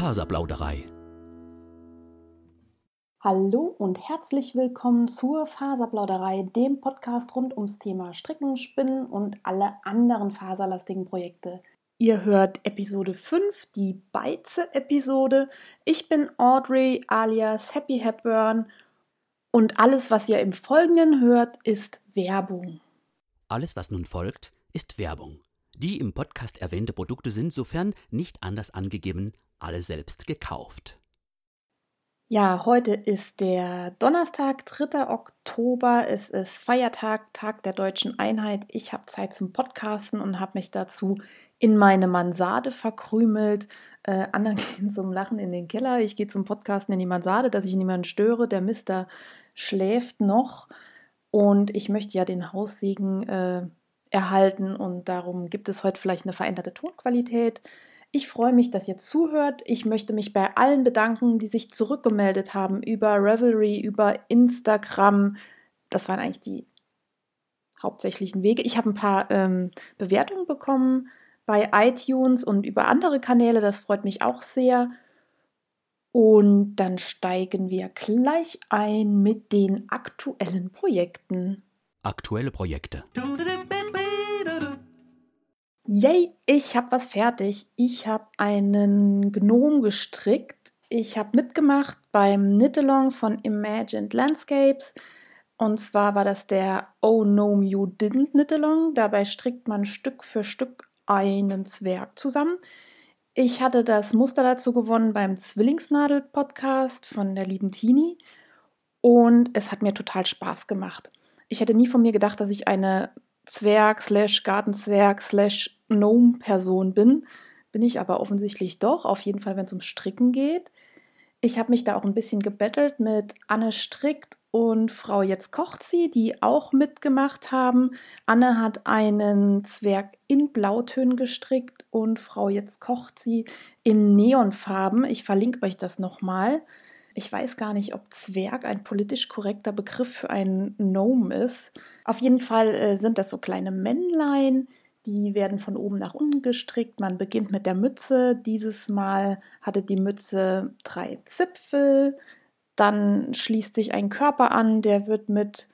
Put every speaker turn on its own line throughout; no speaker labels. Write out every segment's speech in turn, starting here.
Faserplauderei.
Hallo und herzlich willkommen zur Faserplauderei, dem Podcast rund ums Thema Stricken, Spinnen und alle anderen faserlastigen Projekte. Ihr hört Episode 5, die Beize-Episode. Ich bin Audrey alias Happy Hepburn und alles, was ihr im Folgenden hört, ist Werbung.
Alles, was nun folgt, ist Werbung. Die im Podcast erwähnte Produkte sind, sofern nicht anders angegeben, alle selbst gekauft.
Ja, heute ist der Donnerstag, 3. Oktober. Es ist Feiertag, Tag der deutschen Einheit. Ich habe Zeit zum Podcasten und habe mich dazu in meine Mansarde verkrümelt. Äh, anderen gehen zum Lachen in den Keller. Ich gehe zum Podcasten in die Mansarde, dass ich niemanden störe. Der Mister schläft noch und ich möchte ja den Haussegen äh, erhalten und darum gibt es heute vielleicht eine veränderte Tonqualität. Ich freue mich, dass ihr zuhört. Ich möchte mich bei allen bedanken, die sich zurückgemeldet haben über Revelry, über Instagram. Das waren eigentlich die hauptsächlichen Wege. Ich habe ein paar ähm, Bewertungen bekommen bei iTunes und über andere Kanäle. Das freut mich auch sehr. Und dann steigen wir gleich ein mit den aktuellen Projekten.
Aktuelle Projekte.
Yay, ich habe was fertig. Ich habe einen Gnom gestrickt. Ich habe mitgemacht beim Knit-Along von Imagined Landscapes. Und zwar war das der Oh No You Didn't Knit-Along. Dabei strickt man Stück für Stück einen Zwerg zusammen. Ich hatte das Muster dazu gewonnen beim Zwillingsnadel-Podcast von der lieben Tini. Und es hat mir total Spaß gemacht. Ich hätte nie von mir gedacht, dass ich eine Zwerg slash Gartenzwerg slash Gnome-Person bin. Bin ich aber offensichtlich doch, auf jeden Fall, wenn es ums Stricken geht. Ich habe mich da auch ein bisschen gebettelt mit Anne Strickt und Frau Jetzt kocht sie, die auch mitgemacht haben. Anne hat einen Zwerg in Blautönen gestrickt und Frau Jetzt kocht sie in Neonfarben. Ich verlinke euch das nochmal. Ich weiß gar nicht, ob Zwerg ein politisch korrekter Begriff für einen Gnome ist. Auf jeden Fall äh, sind das so kleine Männlein, die werden von oben nach unten gestrickt. Man beginnt mit der Mütze. Dieses Mal hatte die Mütze drei Zipfel. Dann schließt sich ein Körper an, der wird mit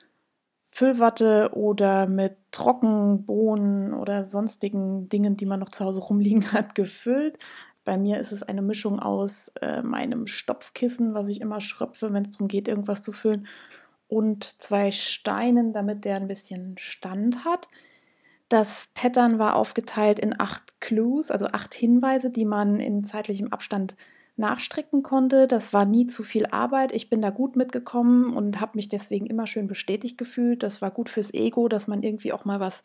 Füllwatte oder mit Trockenbohnen oder sonstigen Dingen, die man noch zu Hause rumliegen hat, gefüllt. Bei mir ist es eine Mischung aus äh, meinem Stopfkissen, was ich immer schröpfe, wenn es darum geht, irgendwas zu füllen, und zwei Steinen, damit der ein bisschen Stand hat. Das Pattern war aufgeteilt in acht Clues, also acht Hinweise, die man in zeitlichem Abstand nachstricken konnte. Das war nie zu viel Arbeit. Ich bin da gut mitgekommen und habe mich deswegen immer schön bestätigt gefühlt. Das war gut fürs Ego, dass man irgendwie auch mal was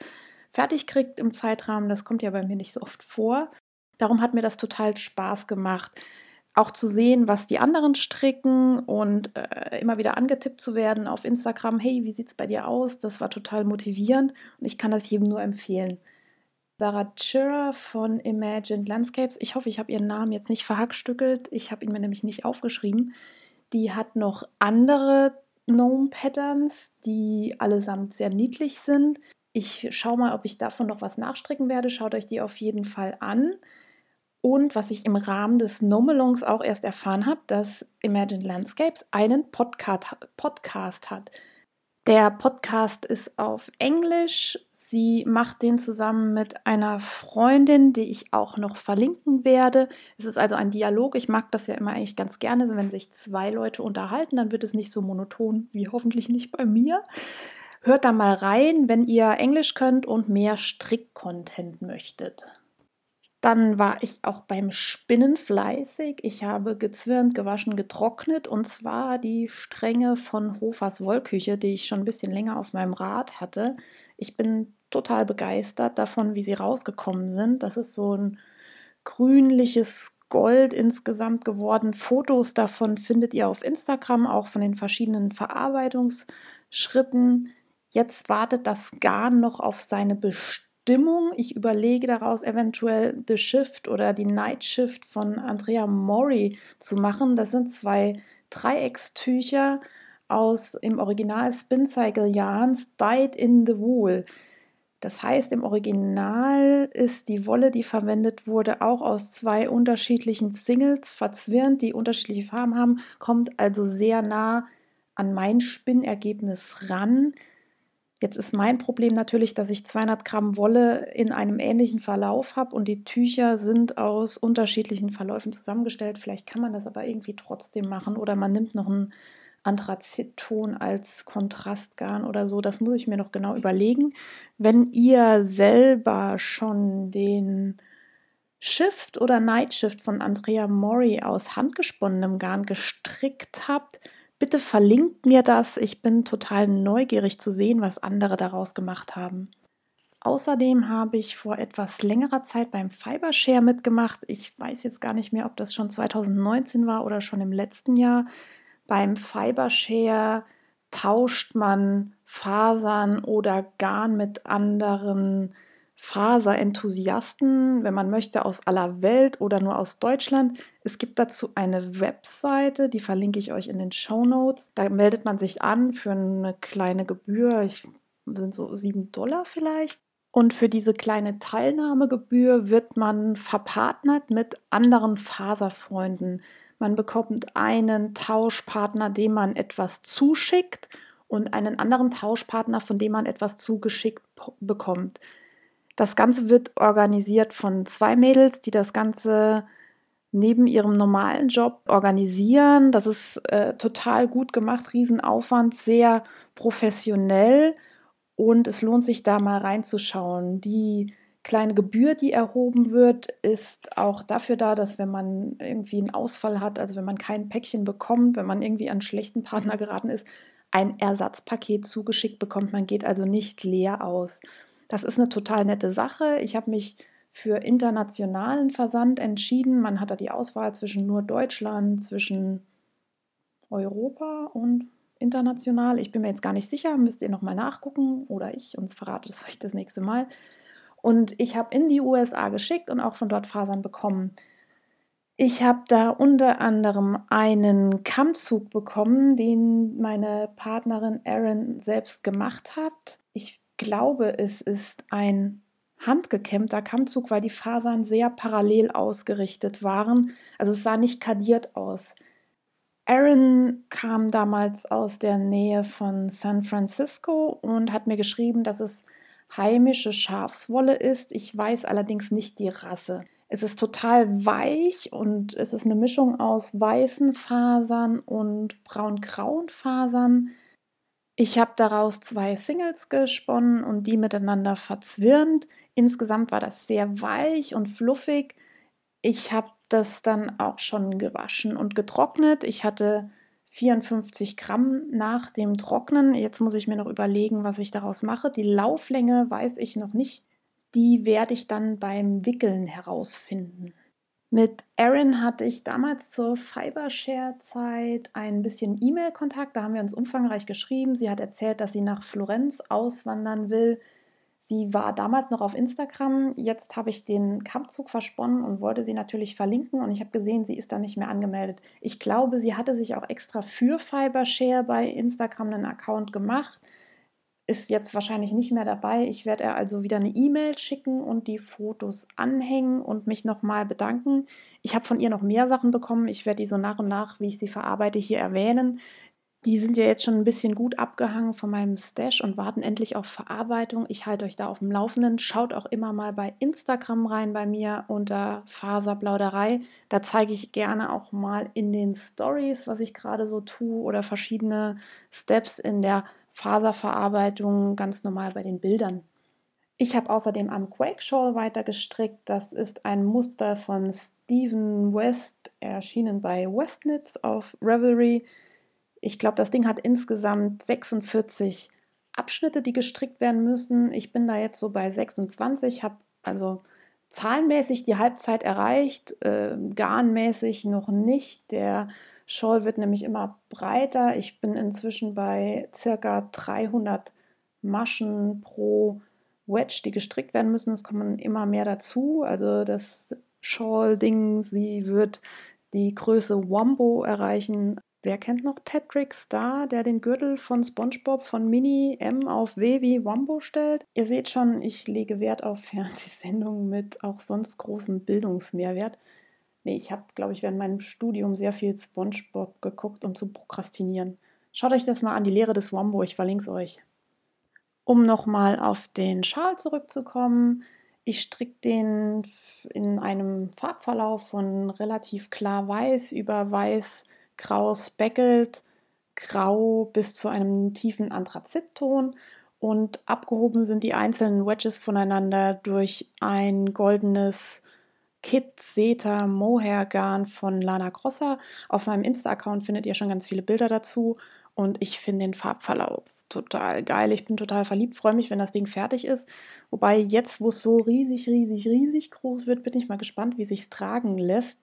fertig kriegt im Zeitrahmen. Das kommt ja bei mir nicht so oft vor. Darum hat mir das total Spaß gemacht auch zu sehen, was die anderen stricken und äh, immer wieder angetippt zu werden auf Instagram, hey, wie sieht es bei dir aus? Das war total motivierend und ich kann das jedem nur empfehlen. Sarah Chira von Imagined Landscapes, ich hoffe, ich habe ihren Namen jetzt nicht verhackstückelt, ich habe ihn mir nämlich nicht aufgeschrieben. Die hat noch andere Gnome-Patterns, die allesamt sehr niedlich sind. Ich schaue mal, ob ich davon noch was nachstricken werde. Schaut euch die auf jeden Fall an. Und was ich im Rahmen des Nomelongs auch erst erfahren habe, dass Imagine Landscapes einen Podcast, Podcast hat. Der Podcast ist auf Englisch. Sie macht den zusammen mit einer Freundin, die ich auch noch verlinken werde. Es ist also ein Dialog. Ich mag das ja immer eigentlich ganz gerne, wenn sich zwei Leute unterhalten, dann wird es nicht so monoton wie hoffentlich nicht bei mir. Hört da mal rein, wenn ihr Englisch könnt und mehr Strick-Content möchtet. Dann war ich auch beim Spinnen fleißig. Ich habe gezwirnt, gewaschen, getrocknet und zwar die Stränge von Hofers Wollküche, die ich schon ein bisschen länger auf meinem Rad hatte. Ich bin total begeistert davon, wie sie rausgekommen sind. Das ist so ein grünliches Gold insgesamt geworden. Fotos davon findet ihr auf Instagram, auch von den verschiedenen Verarbeitungsschritten. Jetzt wartet das Garn noch auf seine Bestimmung. Stimmung. Ich überlege daraus eventuell The Shift oder die Night Shift von Andrea Mori zu machen. Das sind zwei Dreieckstücher aus im Original Spin Cycle Yarns Dyed in the Wool. Das heißt, im Original ist die Wolle, die verwendet wurde, auch aus zwei unterschiedlichen Singles verzwirnt, die unterschiedliche Farben haben, kommt also sehr nah an mein Spinnergebnis ran. Jetzt ist mein Problem natürlich, dass ich 200 Gramm Wolle in einem ähnlichen Verlauf habe und die Tücher sind aus unterschiedlichen Verläufen zusammengestellt. Vielleicht kann man das aber irgendwie trotzdem machen oder man nimmt noch einen Anthrazitton als Kontrastgarn oder so. Das muss ich mir noch genau überlegen. Wenn ihr selber schon den Shift oder Night Shift von Andrea Mori aus handgesponnenem Garn gestrickt habt, bitte verlinkt mir das. Ich bin total neugierig zu sehen, was andere daraus gemacht haben. Außerdem habe ich vor etwas längerer Zeit beim Fibershare mitgemacht. Ich weiß jetzt gar nicht mehr, ob das schon 2019 war oder schon im letzten Jahr. Beim Fibershare tauscht man Fasern oder Garn mit anderen Faserenthusiasten, wenn man möchte, aus aller Welt oder nur aus Deutschland. Es gibt dazu eine Webseite, die verlinke ich euch in den Show Notes. Da meldet man sich an für eine kleine Gebühr, ich, sind so sieben Dollar vielleicht. Und für diese kleine Teilnahmegebühr wird man verpartnert mit anderen Faserfreunden. Man bekommt einen Tauschpartner, dem man etwas zuschickt und einen anderen Tauschpartner, von dem man etwas zugeschickt bekommt. Das Ganze wird organisiert von zwei Mädels, die das Ganze neben ihrem normalen Job organisieren. Das ist äh, total gut gemacht, Riesenaufwand, sehr professionell und es lohnt sich da mal reinzuschauen. Die kleine Gebühr, die erhoben wird, ist auch dafür da, dass wenn man irgendwie einen Ausfall hat, also wenn man kein Päckchen bekommt, wenn man irgendwie an einen schlechten Partner geraten ist, ein Ersatzpaket zugeschickt bekommt. Man geht also nicht leer aus. Das ist eine total nette Sache. Ich habe mich für internationalen Versand entschieden. Man hat da die Auswahl zwischen nur Deutschland, zwischen Europa und international. Ich bin mir jetzt gar nicht sicher, müsst ihr nochmal nachgucken oder ich, uns verrate es euch das nächste Mal. Und ich habe in die USA geschickt und auch von dort Fasern bekommen. Ich habe da unter anderem einen Kammzug bekommen, den meine Partnerin Erin selbst gemacht hat. Ich glaube, es ist ein handgekämmter Kammzug, weil die Fasern sehr parallel ausgerichtet waren. Also es sah nicht kadiert aus. Aaron kam damals aus der Nähe von San Francisco und hat mir geschrieben, dass es heimische Schafswolle ist. Ich weiß allerdings nicht die Rasse. Es ist total weich und es ist eine Mischung aus weißen Fasern und braun-grauen Fasern. Ich habe daraus zwei Singles gesponnen und die miteinander verzwirnt. Insgesamt war das sehr weich und fluffig. Ich habe das dann auch schon gewaschen und getrocknet. Ich hatte 54 Gramm nach dem Trocknen. Jetzt muss ich mir noch überlegen, was ich daraus mache. Die Lauflänge weiß ich noch nicht. Die werde ich dann beim Wickeln herausfinden. Mit Erin hatte ich damals zur Fibershare-Zeit ein bisschen E-Mail-Kontakt. Da haben wir uns umfangreich geschrieben. Sie hat erzählt, dass sie nach Florenz auswandern will. Sie war damals noch auf Instagram. Jetzt habe ich den Kampfzug versponnen und wollte sie natürlich verlinken. Und ich habe gesehen, sie ist da nicht mehr angemeldet. Ich glaube, sie hatte sich auch extra für Fibershare bei Instagram einen Account gemacht. Ist jetzt wahrscheinlich nicht mehr dabei. Ich werde ihr also wieder eine E-Mail schicken und die Fotos anhängen und mich nochmal bedanken. Ich habe von ihr noch mehr Sachen bekommen. Ich werde die so nach und nach, wie ich sie verarbeite, hier erwähnen. Die sind ja jetzt schon ein bisschen gut abgehangen von meinem Stash und warten endlich auf Verarbeitung. Ich halte euch da auf dem Laufenden. Schaut auch immer mal bei Instagram rein bei mir unter Faserplauderei. Da zeige ich gerne auch mal in den Stories, was ich gerade so tue oder verschiedene Steps in der Faserverarbeitung ganz normal bei den Bildern. Ich habe außerdem am Quake Shawl weiter gestrickt. Das ist ein Muster von Stephen West, erschienen bei Westnitz auf Revelry. Ich glaube, das Ding hat insgesamt 46 Abschnitte, die gestrickt werden müssen. Ich bin da jetzt so bei 26, habe also zahlenmäßig die Halbzeit erreicht, äh, garnmäßig noch nicht. Der Shawl wird nämlich immer breiter. Ich bin inzwischen bei circa 300 Maschen pro Wedge, die gestrickt werden müssen. Es kommen immer mehr dazu. Also das Shawl-Ding, sie wird die Größe Wombo erreichen Wer kennt noch Patrick Star, der den Gürtel von SpongeBob von Mini M auf W wie Wombo stellt? Ihr seht schon, ich lege Wert auf Fernsehsendungen mit auch sonst großem Bildungsmehrwert. Nee, ich habe, glaube ich, während meinem Studium sehr viel SpongeBob geguckt, um zu prokrastinieren. Schaut euch das mal an, die Lehre des Wombo, ich verlinke es euch. Um nochmal auf den Schal zurückzukommen, ich stricke den in einem Farbverlauf von relativ klar weiß über weiß grau speckelt, grau bis zu einem tiefen Anthrazitton und abgehoben sind die einzelnen Wedges voneinander durch ein goldenes Kit Seta Mohair Garn von Lana Grossa. Auf meinem Insta-Account findet ihr schon ganz viele Bilder dazu und ich finde den Farbverlauf total geil. Ich bin total verliebt, freue mich, wenn das Ding fertig ist. Wobei jetzt, wo es so riesig, riesig, riesig groß wird, bin ich mal gespannt, wie sich es tragen lässt.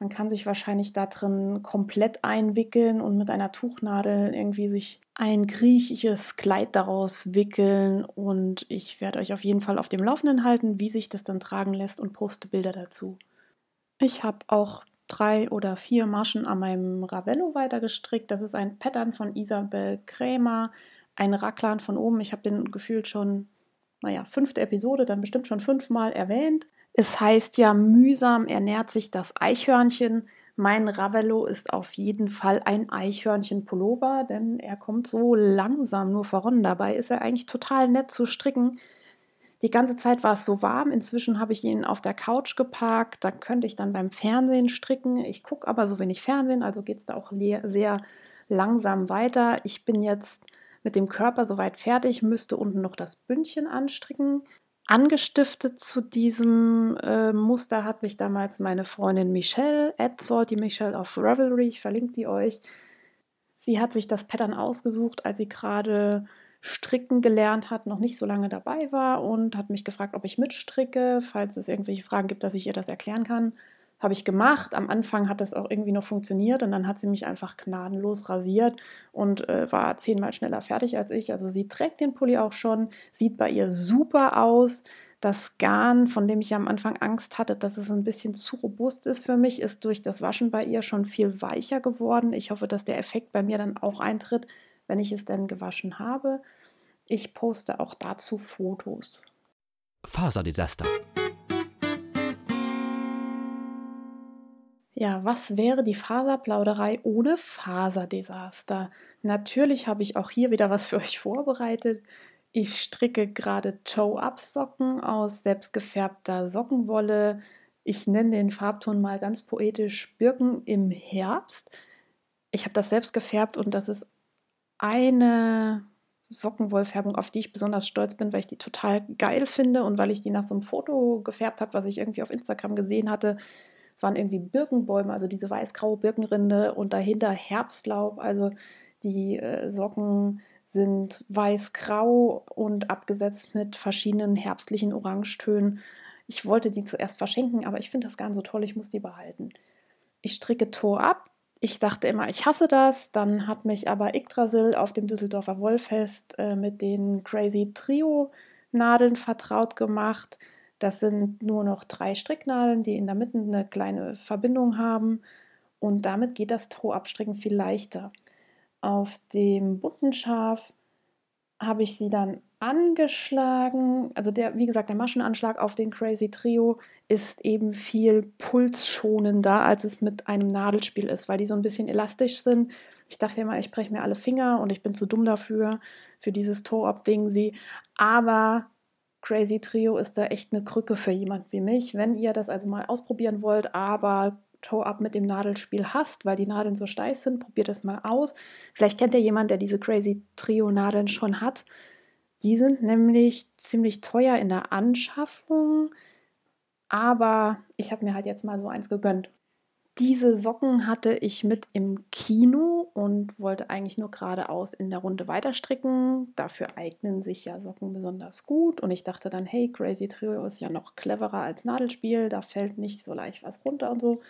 Man kann sich wahrscheinlich da drin komplett einwickeln und mit einer Tuchnadel irgendwie sich ein griechisches Kleid daraus wickeln. Und ich werde euch auf jeden Fall auf dem Laufenden halten, wie sich das dann tragen lässt und poste Bilder dazu. Ich habe auch drei oder vier Maschen an meinem Ravello weitergestrickt. Das ist ein Pattern von Isabel Krämer, ein Racklan von oben. Ich habe den gefühlt schon, naja, fünfte Episode, dann bestimmt schon fünfmal erwähnt. Es heißt ja, mühsam ernährt sich das Eichhörnchen. Mein Ravello ist auf jeden Fall ein Eichhörnchen-Pullover, denn er kommt so langsam nur voran. Dabei ist er eigentlich total nett zu stricken. Die ganze Zeit war es so warm. Inzwischen habe ich ihn auf der Couch geparkt. Da könnte ich dann beim Fernsehen stricken. Ich gucke aber so wenig Fernsehen, also geht es da auch sehr langsam weiter. Ich bin jetzt mit dem Körper soweit fertig, müsste unten noch das Bündchen anstricken. Angestiftet zu diesem äh, Muster hat mich damals meine Freundin Michelle, at Salty Michelle auf Revelry, ich verlinke die euch. Sie hat sich das Pattern ausgesucht, als sie gerade stricken gelernt hat, noch nicht so lange dabei war und hat mich gefragt, ob ich mitstricke, falls es irgendwelche Fragen gibt, dass ich ihr das erklären kann. Habe ich gemacht. Am Anfang hat das auch irgendwie noch funktioniert und dann hat sie mich einfach gnadenlos rasiert und äh, war zehnmal schneller fertig als ich. Also sie trägt den Pulli auch schon, sieht bei ihr super aus. Das Garn, von dem ich am Anfang Angst hatte, dass es ein bisschen zu robust ist für mich, ist durch das Waschen bei ihr schon viel weicher geworden. Ich hoffe, dass der Effekt bei mir dann auch eintritt, wenn ich es denn gewaschen habe. Ich poste auch dazu Fotos.
Faserdesaster.
Ja, was wäre die Faserplauderei ohne Faserdesaster? Natürlich habe ich auch hier wieder was für euch vorbereitet. Ich stricke gerade Toe-Up-Socken aus selbstgefärbter Sockenwolle. Ich nenne den Farbton mal ganz poetisch Birken im Herbst. Ich habe das selbst gefärbt und das ist eine Sockenwollfärbung, auf die ich besonders stolz bin, weil ich die total geil finde und weil ich die nach so einem Foto gefärbt habe, was ich irgendwie auf Instagram gesehen hatte. Es waren irgendwie Birkenbäume, also diese weiß-graue Birkenrinde und dahinter Herbstlaub. Also die äh, Socken sind weiß-grau und abgesetzt mit verschiedenen herbstlichen Orangetönen. Ich wollte die zuerst verschenken, aber ich finde das gar nicht so toll, ich muss die behalten. Ich stricke Tor ab. Ich dachte immer, ich hasse das. Dann hat mich aber Yggdrasil auf dem Düsseldorfer Wollfest äh, mit den Crazy Trio Nadeln vertraut gemacht. Das sind nur noch drei Stricknadeln, die in der Mitte eine kleine Verbindung haben. Und damit geht das Tau-Abstricken viel leichter. Auf dem bunten Schaf habe ich sie dann angeschlagen. Also der, wie gesagt, der Maschenanschlag auf den Crazy Trio ist eben viel pulsschonender, als es mit einem Nadelspiel ist, weil die so ein bisschen elastisch sind. Ich dachte immer, ich breche mir alle Finger und ich bin zu dumm dafür, für dieses Toe-Up-Ding sie. Aber Crazy Trio ist da echt eine Krücke für jemand wie mich. Wenn ihr das also mal ausprobieren wollt, aber Toe-Up mit dem Nadelspiel hasst, weil die Nadeln so steif sind, probiert das mal aus. Vielleicht kennt ihr jemanden, der diese Crazy Trio Nadeln schon hat. Die sind nämlich ziemlich teuer in der Anschaffung, aber ich habe mir halt jetzt mal so eins gegönnt. Diese Socken hatte ich mit im Kino und wollte eigentlich nur geradeaus in der Runde weiterstricken. Dafür eignen sich ja Socken besonders gut. Und ich dachte dann, hey, Crazy Trio ist ja noch cleverer als Nadelspiel. Da fällt nicht so leicht was runter und so.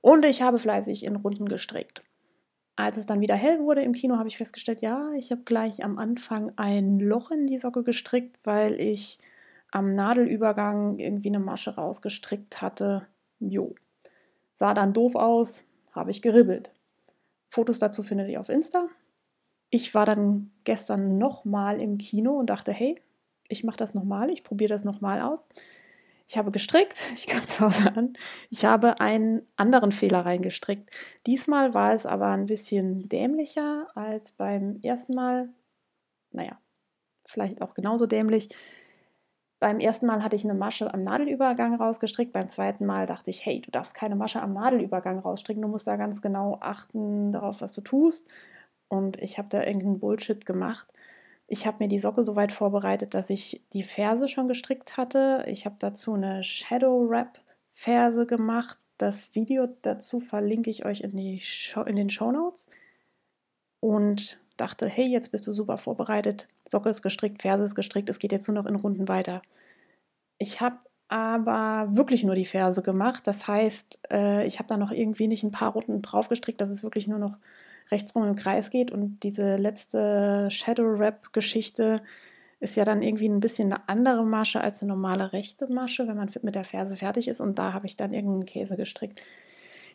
Und ich habe fleißig in Runden gestrickt. Als es dann wieder hell wurde im Kino, habe ich festgestellt, ja, ich habe gleich am Anfang ein Loch in die Socke gestrickt, weil ich am Nadelübergang irgendwie eine Masche rausgestrickt hatte. Jo. Sah dann doof aus, habe ich geribbelt. Fotos dazu findet ihr auf Insta. Ich war dann gestern nochmal im Kino und dachte, hey, ich mache das nochmal, ich probiere das nochmal aus. Ich habe gestrickt, ich kam zu Hause an. Ich habe einen anderen Fehler reingestrickt. Diesmal war es aber ein bisschen dämlicher als beim ersten Mal. Naja, vielleicht auch genauso dämlich. Beim ersten Mal hatte ich eine Masche am Nadelübergang rausgestrickt. Beim zweiten Mal dachte ich, hey, du darfst keine Masche am Nadelübergang rausstricken. Du musst da ganz genau achten darauf, was du tust. Und ich habe da irgendeinen Bullshit gemacht. Ich habe mir die Socke so weit vorbereitet, dass ich die Ferse schon gestrickt hatte. Ich habe dazu eine Shadow Wrap Ferse gemacht. Das Video dazu verlinke ich euch in, die Show, in den Show Notes. Und dachte, hey, jetzt bist du super vorbereitet. Socke ist gestrickt, Ferse ist gestrickt, es geht jetzt nur noch in Runden weiter. Ich habe aber wirklich nur die Ferse gemacht. Das heißt, äh, ich habe da noch irgendwie nicht ein paar Runden drauf gestrickt, dass es wirklich nur noch rechtsrum im Kreis geht. Und diese letzte Shadow Wrap Geschichte ist ja dann irgendwie ein bisschen eine andere Masche als eine normale rechte Masche, wenn man mit der Ferse fertig ist. Und da habe ich dann irgendeinen Käse gestrickt.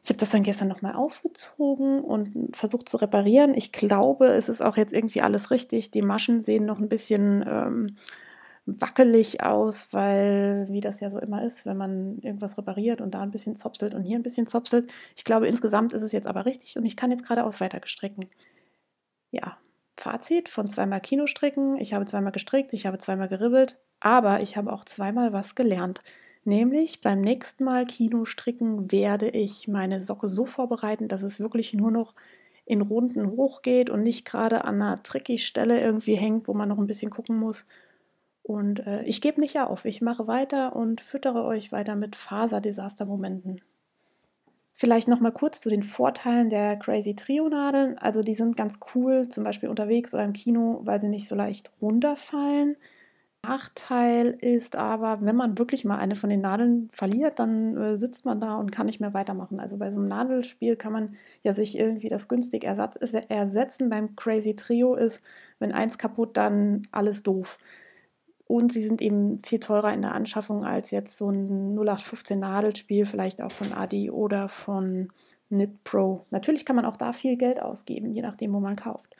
Ich habe das dann gestern nochmal aufgezogen und versucht zu reparieren. Ich glaube, es ist auch jetzt irgendwie alles richtig. Die Maschen sehen noch ein bisschen ähm, wackelig aus, weil, wie das ja so immer ist, wenn man irgendwas repariert und da ein bisschen zopselt und hier ein bisschen zopselt. Ich glaube, insgesamt ist es jetzt aber richtig und ich kann jetzt geradeaus weiter gestricken. Ja, Fazit von zweimal Kinostricken. Ich habe zweimal gestrickt, ich habe zweimal geribbelt, aber ich habe auch zweimal was gelernt. Nämlich beim nächsten Mal Kinostricken werde ich meine Socke so vorbereiten, dass es wirklich nur noch in Runden hochgeht und nicht gerade an einer tricky Stelle irgendwie hängt, wo man noch ein bisschen gucken muss. Und äh, ich gebe nicht auf. Ich mache weiter und füttere euch weiter mit Faser-Desaster-Momenten. Vielleicht noch mal kurz zu den Vorteilen der Crazy Trio Nadeln. Also die sind ganz cool, zum Beispiel unterwegs oder im Kino, weil sie nicht so leicht runterfallen. Nachteil ist aber, wenn man wirklich mal eine von den Nadeln verliert, dann äh, sitzt man da und kann nicht mehr weitermachen. Also bei so einem Nadelspiel kann man ja sich irgendwie das günstig ersatz, ersetzen. Beim Crazy Trio ist, wenn eins kaputt, dann alles doof. Und sie sind eben viel teurer in der Anschaffung als jetzt so ein 0815 Nadelspiel, vielleicht auch von Adi oder von Knit Pro. Natürlich kann man auch da viel Geld ausgeben, je nachdem, wo man kauft.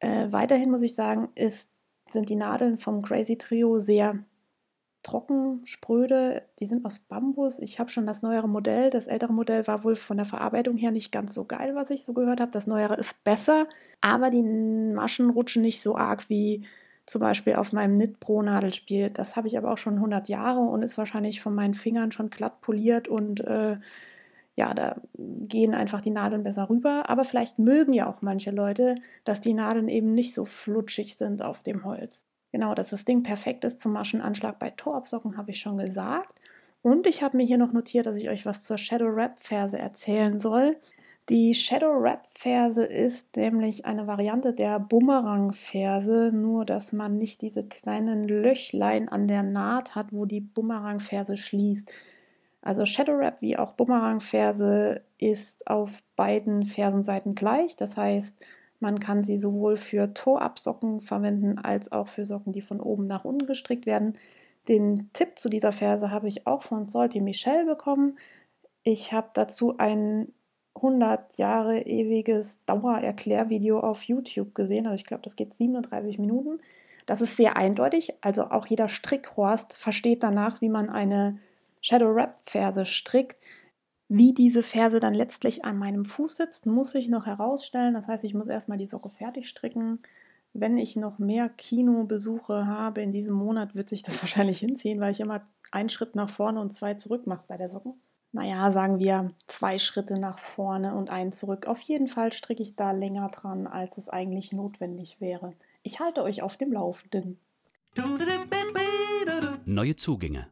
Äh, weiterhin muss ich sagen, ist, sind die Nadeln vom Crazy Trio sehr trocken, spröde. Die sind aus Bambus. Ich habe schon das neuere Modell. Das ältere Modell war wohl von der Verarbeitung her nicht ganz so geil, was ich so gehört habe. Das neuere ist besser, aber die Maschen rutschen nicht so arg wie zum Beispiel auf meinem Knit Pro Nadelspiel. Das habe ich aber auch schon 100 Jahre und ist wahrscheinlich von meinen Fingern schon glatt poliert und äh, ja, da gehen einfach die Nadeln besser rüber. Aber vielleicht mögen ja auch manche Leute, dass die Nadeln eben nicht so flutschig sind auf dem Holz. Genau, dass das Ding perfekt ist zum Maschenanschlag bei Torabsocken, habe ich schon gesagt. Und ich habe mir hier noch notiert, dass ich euch was zur Shadow Wrap Ferse erzählen soll. Die Shadow Wrap Ferse ist nämlich eine Variante der Bumerang Ferse, nur dass man nicht diese kleinen Löchlein an der Naht hat, wo die Bumerang Ferse schließt. Also Shadow Wrap wie auch Bumerang Ferse ist auf beiden Fersenseiten gleich. Das heißt, man kann sie sowohl für Toe-Up-Socken verwenden als auch für Socken, die von oben nach unten gestrickt werden. Den Tipp zu dieser Ferse habe ich auch von Salty Michelle bekommen. Ich habe dazu einen 100 Jahre ewiges Dauererklärvideo auf YouTube gesehen. Also ich glaube, das geht 37 Minuten. Das ist sehr eindeutig. Also auch jeder Strickhorst versteht danach, wie man eine Shadow Wrap Ferse strickt. Wie diese Ferse dann letztlich an meinem Fuß sitzt, muss ich noch herausstellen. Das heißt, ich muss erstmal die Socke fertig stricken. Wenn ich noch mehr Kinobesuche habe in diesem Monat, wird sich das wahrscheinlich hinziehen, weil ich immer einen Schritt nach vorne und zwei zurück mache bei der Socken naja, sagen wir zwei Schritte nach vorne und einen zurück. Auf jeden Fall stricke ich da länger dran, als es eigentlich notwendig wäre. Ich halte euch auf dem Laufenden.
Neue Zugänge.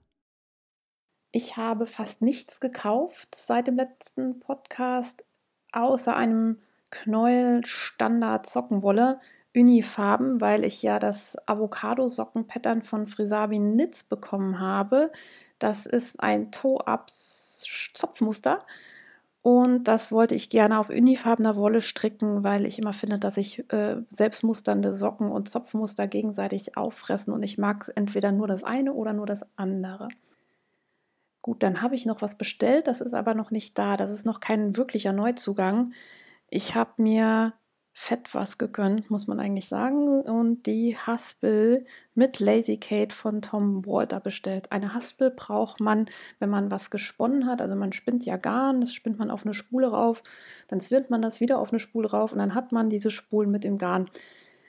Ich habe fast nichts gekauft seit dem letzten Podcast, außer einem Knäuel Standard Sockenwolle. Unifarben, weil ich ja das Avocado-Socken-Pattern von Frisabi Knits bekommen habe. Das ist ein Toe-Ups-Zopfmuster. Und das wollte ich gerne auf unifarbener Wolle stricken, weil ich immer finde, dass sich äh, selbstmusternde Socken und Zopfmuster gegenseitig auffressen. Und ich mag entweder nur das eine oder nur das andere. Gut, dann habe ich noch was bestellt, das ist aber noch nicht da. Das ist noch kein wirklicher Neuzugang. Ich habe mir fett was gegönnt, muss man eigentlich sagen, und die Haspel mit Lazy Kate von Tom Walter bestellt. Eine Haspel braucht man, wenn man was gesponnen hat, also man spinnt ja Garn, das spinnt man auf eine Spule rauf, dann zwirnt man das wieder auf eine Spule rauf und dann hat man diese Spulen mit dem Garn.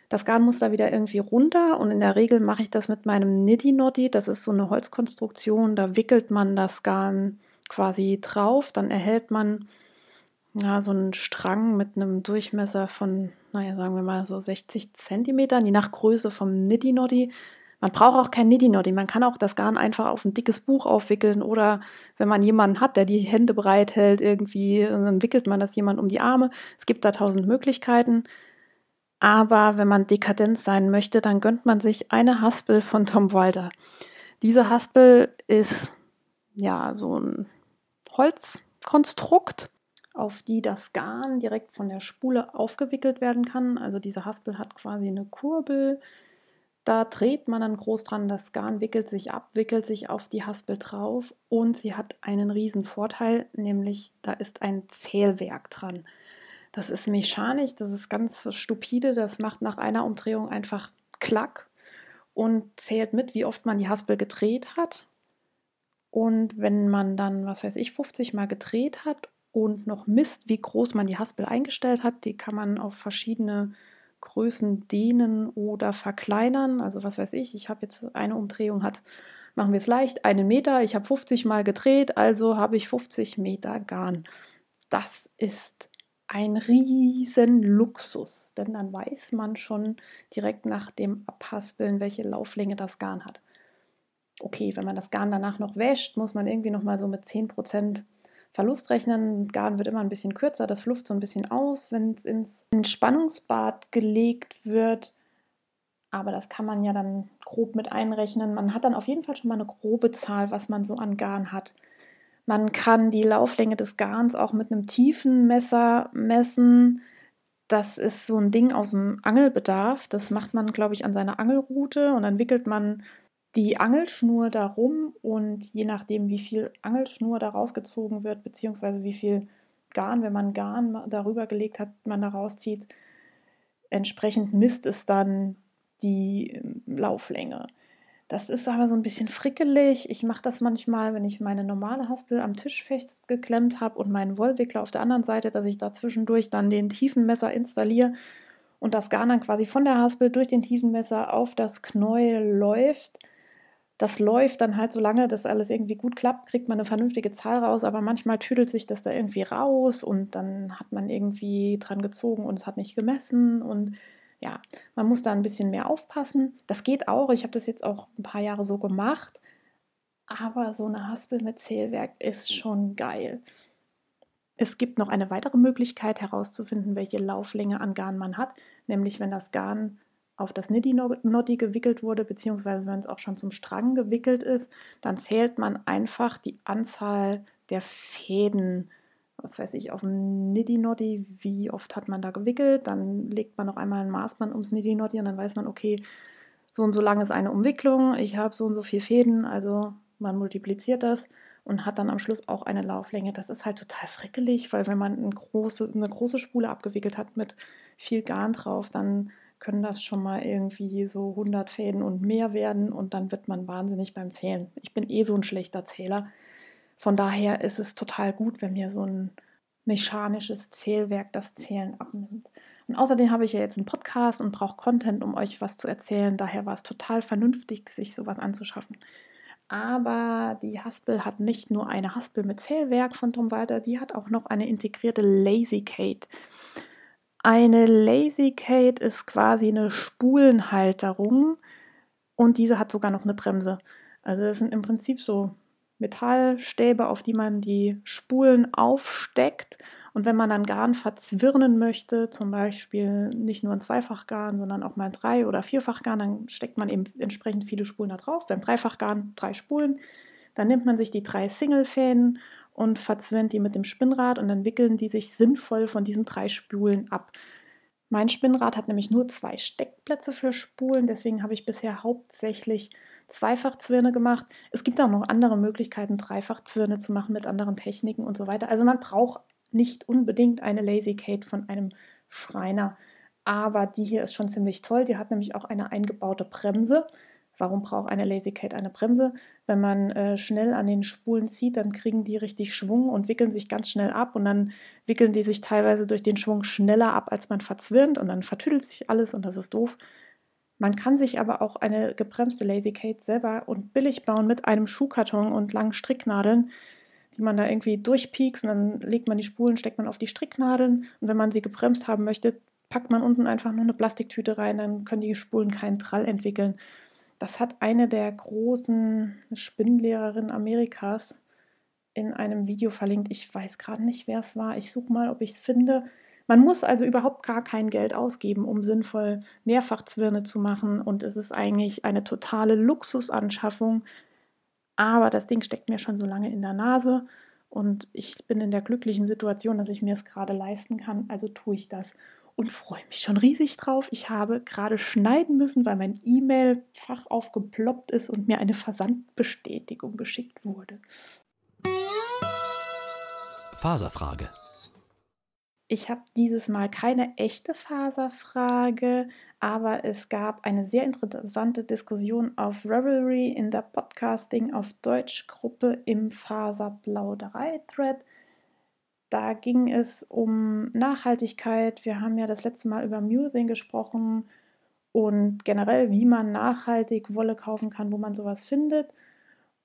Das Garn muss da wieder irgendwie runter und in der Regel mache ich das mit meinem Niddy Noddy. Das ist so eine Holzkonstruktion, da wickelt man das Garn quasi drauf, dann erhält man ja, so einen Strang mit einem Durchmesser von, naja, sagen wir mal so 60 Zentimetern, je nach Größe vom Niddy Noddy. Man braucht auch kein Niddy Noddy, man kann auch das Garn einfach auf ein dickes Buch aufwickeln oder wenn man jemanden hat, der die Hände breit hält, irgendwie, dann wickelt man das jemand um die Arme. Es gibt da tausend Möglichkeiten. Aber wenn man dekadent sein möchte, dann gönnt man sich eine Haspel von Tom Walter. Diese Haspel ist ja so ein Holzkonstrukt auf die das Garn direkt von der Spule aufgewickelt werden kann. Also diese Haspel hat quasi eine Kurbel. Da dreht man dann groß dran, das Garn wickelt sich ab, wickelt sich auf die Haspel drauf und sie hat einen riesen Vorteil, nämlich da ist ein Zählwerk dran. Das ist mechanisch, das ist ganz stupide, das macht nach einer Umdrehung einfach Klack und zählt mit, wie oft man die Haspel gedreht hat. Und wenn man dann, was weiß ich, 50 Mal gedreht hat und noch misst, wie groß man die Haspel eingestellt hat. Die kann man auf verschiedene Größen dehnen oder verkleinern. Also was weiß ich, ich habe jetzt eine Umdrehung hat, machen wir es leicht, einen Meter. Ich habe 50 mal gedreht, also habe ich 50 Meter Garn. Das ist ein riesen Luxus, denn dann weiß man schon direkt nach dem Abhaspeln, welche Lauflänge das Garn hat. Okay, wenn man das Garn danach noch wäscht, muss man irgendwie noch mal so mit 10 Prozent Verlust rechnen. Garn wird immer ein bisschen kürzer, das fluft so ein bisschen aus, wenn es ins Entspannungsbad gelegt wird. Aber das kann man ja dann grob mit einrechnen. Man hat dann auf jeden Fall schon mal eine grobe Zahl, was man so an Garn hat. Man kann die Lauflänge des Garns auch mit einem tiefen Messer messen. Das ist so ein Ding aus dem Angelbedarf. Das macht man, glaube ich, an seiner Angelrute und dann wickelt man die Angelschnur darum und je nachdem, wie viel Angelschnur da rausgezogen wird, beziehungsweise wie viel Garn, wenn man Garn darüber gelegt hat, man da rauszieht, entsprechend misst es dann die ähm, Lauflänge. Das ist aber so ein bisschen frickelig. Ich mache das manchmal, wenn ich meine normale Haspel am Tisch festgeklemmt habe und meinen Wollwickler auf der anderen Seite, dass ich da zwischendurch dann den Tiefenmesser installiere und das Garn dann quasi von der Haspel durch den Tiefenmesser auf das Knäuel läuft das läuft dann halt so lange, dass alles irgendwie gut klappt, kriegt man eine vernünftige Zahl raus, aber manchmal tüdelt sich das da irgendwie raus und dann hat man irgendwie dran gezogen und es hat nicht gemessen und ja, man muss da ein bisschen mehr aufpassen. Das geht auch, ich habe das jetzt auch ein paar Jahre so gemacht, aber so eine Haspel mit Zählwerk ist schon geil. Es gibt noch eine weitere Möglichkeit herauszufinden, welche Lauflänge an Garn man hat, nämlich wenn das Garn auf das Niddy-Noddy gewickelt wurde, beziehungsweise wenn es auch schon zum Strang gewickelt ist, dann zählt man einfach die Anzahl der Fäden, was weiß ich, auf dem Niddy-Noddy, wie oft hat man da gewickelt, dann legt man noch einmal ein Maßband ums Niddy-Noddy und dann weiß man, okay, so und so lang ist eine Umwicklung, ich habe so und so viele Fäden, also man multipliziert das und hat dann am Schluss auch eine Lauflänge. Das ist halt total frickelig, weil wenn man eine große, eine große Spule abgewickelt hat mit viel Garn drauf, dann können das schon mal irgendwie so 100 Fäden und mehr werden und dann wird man wahnsinnig beim Zählen. Ich bin eh so ein schlechter Zähler. Von daher ist es total gut, wenn mir so ein mechanisches Zählwerk das Zählen abnimmt. Und außerdem habe ich ja jetzt einen Podcast und brauche Content, um euch was zu erzählen. Daher war es total vernünftig, sich sowas anzuschaffen. Aber die Haspel hat nicht nur eine Haspel mit Zählwerk von Tom Walter, die hat auch noch eine integrierte Lazy Kate. Eine Lazy Kate ist quasi eine Spulenhalterung und diese hat sogar noch eine Bremse. Also das sind im Prinzip so Metallstäbe, auf die man die Spulen aufsteckt. Und wenn man dann Garn verzwirnen möchte, zum Beispiel nicht nur ein Zweifachgarn, sondern auch mal ein Drei- oder Vierfachgarn, dann steckt man eben entsprechend viele Spulen da drauf. Beim Dreifachgarn drei Spulen. Dann nimmt man sich die drei Singlefäden und verzwirnt die mit dem Spinnrad und dann wickeln die sich sinnvoll von diesen drei Spulen ab. Mein Spinnrad hat nämlich nur zwei Steckplätze für Spulen, deswegen habe ich bisher hauptsächlich Zweifachzwirne gemacht. Es gibt auch noch andere Möglichkeiten, Dreifachzwirne zu machen mit anderen Techniken und so weiter. Also man braucht nicht unbedingt eine Lazy Kate von einem Schreiner. Aber die hier ist schon ziemlich toll. Die hat nämlich auch eine eingebaute Bremse. Warum braucht eine Lazy Kate eine Bremse? Wenn man äh, schnell an den Spulen zieht, dann kriegen die richtig Schwung und wickeln sich ganz schnell ab und dann wickeln die sich teilweise durch den Schwung schneller ab, als man verzwirnt und dann vertüdelt sich alles und das ist doof. Man kann sich aber auch eine gebremste Lazy Kate selber und billig bauen mit einem Schuhkarton und langen Stricknadeln, die man da irgendwie durchpiekst und dann legt man die Spulen, steckt man auf die Stricknadeln und wenn man sie gebremst haben möchte, packt man unten einfach nur eine Plastiktüte rein, dann können die Spulen keinen Trall entwickeln. Das hat eine der großen Spinnlehrerinnen Amerikas in einem Video verlinkt. Ich weiß gerade nicht, wer es war. Ich suche mal, ob ich es finde. Man muss also überhaupt gar kein Geld ausgeben, um sinnvoll Mehrfachzwirne zu machen. Und es ist eigentlich eine totale Luxusanschaffung. Aber das Ding steckt mir schon so lange in der Nase. Und ich bin in der glücklichen Situation, dass ich mir es gerade leisten kann. Also tue ich das und freue mich schon riesig drauf. Ich habe gerade schneiden müssen, weil mein E-Mail-Fach aufgeploppt ist und mir eine Versandbestätigung geschickt wurde.
Faserfrage.
Ich habe dieses Mal keine echte Faserfrage, aber es gab eine sehr interessante Diskussion auf Revelry in der Podcasting auf Deutsch Gruppe im Faserplauderei-Thread da ging es um Nachhaltigkeit. Wir haben ja das letzte Mal über Musing gesprochen und generell, wie man nachhaltig Wolle kaufen kann, wo man sowas findet.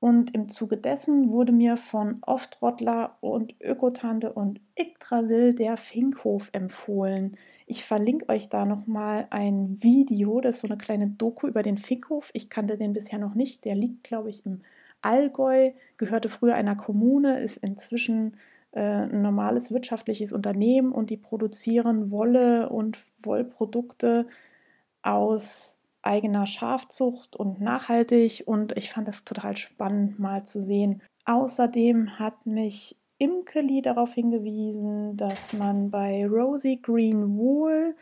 Und im Zuge dessen wurde mir von Oftrottler und Ökotante und Yggdrasil der Finkhof empfohlen. Ich verlinke euch da nochmal ein Video, das ist so eine kleine Doku über den Finkhof. Ich kannte den bisher noch nicht. Der liegt, glaube ich, im Allgäu, gehörte früher einer Kommune, ist inzwischen äh, ein normales wirtschaftliches Unternehmen und die produzieren Wolle und Wollprodukte aus eigener Schafzucht und nachhaltig und ich fand das total spannend mal zu sehen. Außerdem hat mich Imkeli darauf hingewiesen, dass man bei Rosy Green Wool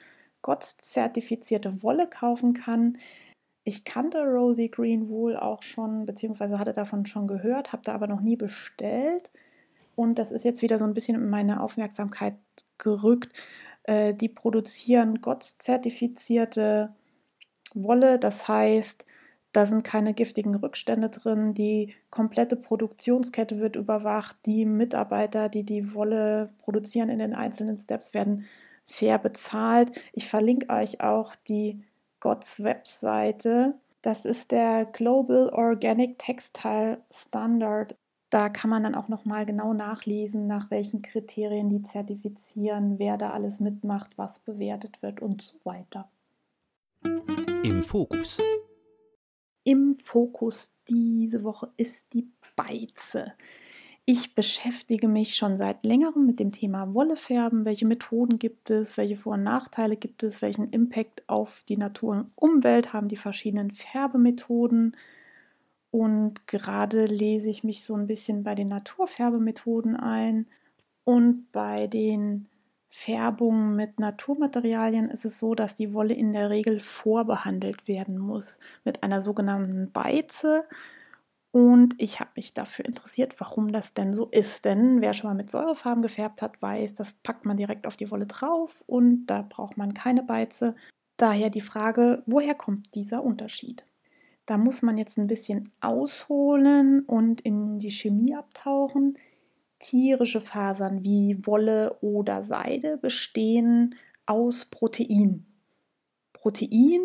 GOTS-zertifizierte Wolle kaufen kann. Ich kannte Rosy Green Wool auch schon, beziehungsweise hatte davon schon gehört, habe da aber noch nie bestellt. Und das ist jetzt wieder so ein bisschen in meine Aufmerksamkeit gerückt. Äh, die produzieren GOTS-zertifizierte Wolle. Das heißt, da sind keine giftigen Rückstände drin. Die komplette Produktionskette wird überwacht. Die Mitarbeiter, die die Wolle produzieren in den einzelnen Steps, werden fair bezahlt. Ich verlinke euch auch die GOTS Webseite. Das ist der Global Organic Textile Standard da kann man dann auch noch mal genau nachlesen, nach welchen Kriterien die zertifizieren, wer da alles mitmacht, was bewertet wird und so weiter.
Im Fokus.
Im Fokus diese Woche ist die Beize. Ich beschäftige mich schon seit längerem mit dem Thema Wollefärben. Welche Methoden gibt es? Welche Vor- und Nachteile gibt es? Welchen Impact auf die Natur und Umwelt haben die verschiedenen Färbemethoden? Und gerade lese ich mich so ein bisschen bei den Naturfärbemethoden ein. Und bei den Färbungen mit Naturmaterialien ist es so, dass die Wolle in der Regel vorbehandelt werden muss mit einer sogenannten Beize. Und ich habe mich dafür interessiert, warum das denn so ist. Denn wer schon mal mit Säurefarben gefärbt hat, weiß, das packt man direkt auf die Wolle drauf und da braucht man keine Beize. Daher die Frage, woher kommt dieser Unterschied? Da muss man jetzt ein bisschen ausholen und in die Chemie abtauchen. Tierische Fasern wie Wolle oder Seide bestehen aus Protein. Protein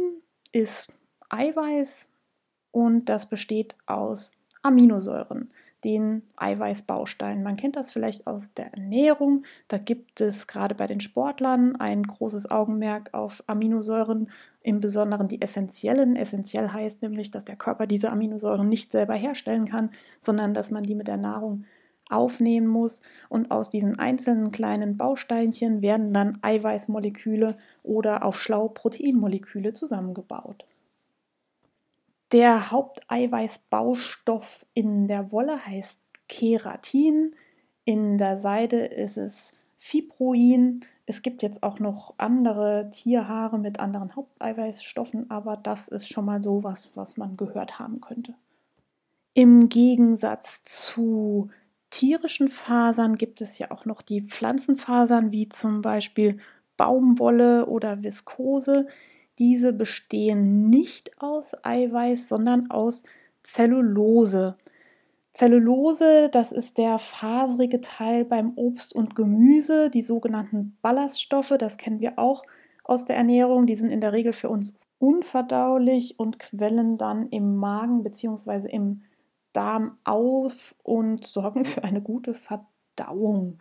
ist Eiweiß und das besteht aus Aminosäuren den Eiweißbausteinen. Man kennt das vielleicht aus der Ernährung. Da gibt es gerade bei den Sportlern ein großes Augenmerk auf Aminosäuren, im Besonderen die essentiellen. Essentiell heißt nämlich, dass der Körper diese Aminosäuren nicht selber herstellen kann, sondern dass man die mit der Nahrung aufnehmen muss. Und aus diesen einzelnen kleinen Bausteinchen werden dann Eiweißmoleküle oder auf schlau Proteinmoleküle zusammengebaut. Der Haupteiweißbaustoff in der Wolle heißt Keratin. In der Seide ist es Fibroin. Es gibt jetzt auch noch andere Tierhaare mit anderen Haupteiweißstoffen, aber das ist schon mal so was, was man gehört haben könnte. Im Gegensatz zu tierischen Fasern gibt es ja auch noch die Pflanzenfasern, wie zum Beispiel Baumwolle oder Viskose. Diese bestehen nicht aus Eiweiß, sondern aus Zellulose. Zellulose, das ist der faserige Teil beim Obst und Gemüse, die sogenannten Ballaststoffe, das kennen wir auch aus der Ernährung. Die sind in der Regel für uns unverdaulich und quellen dann im Magen bzw. im Darm auf und sorgen für eine gute Verdauung.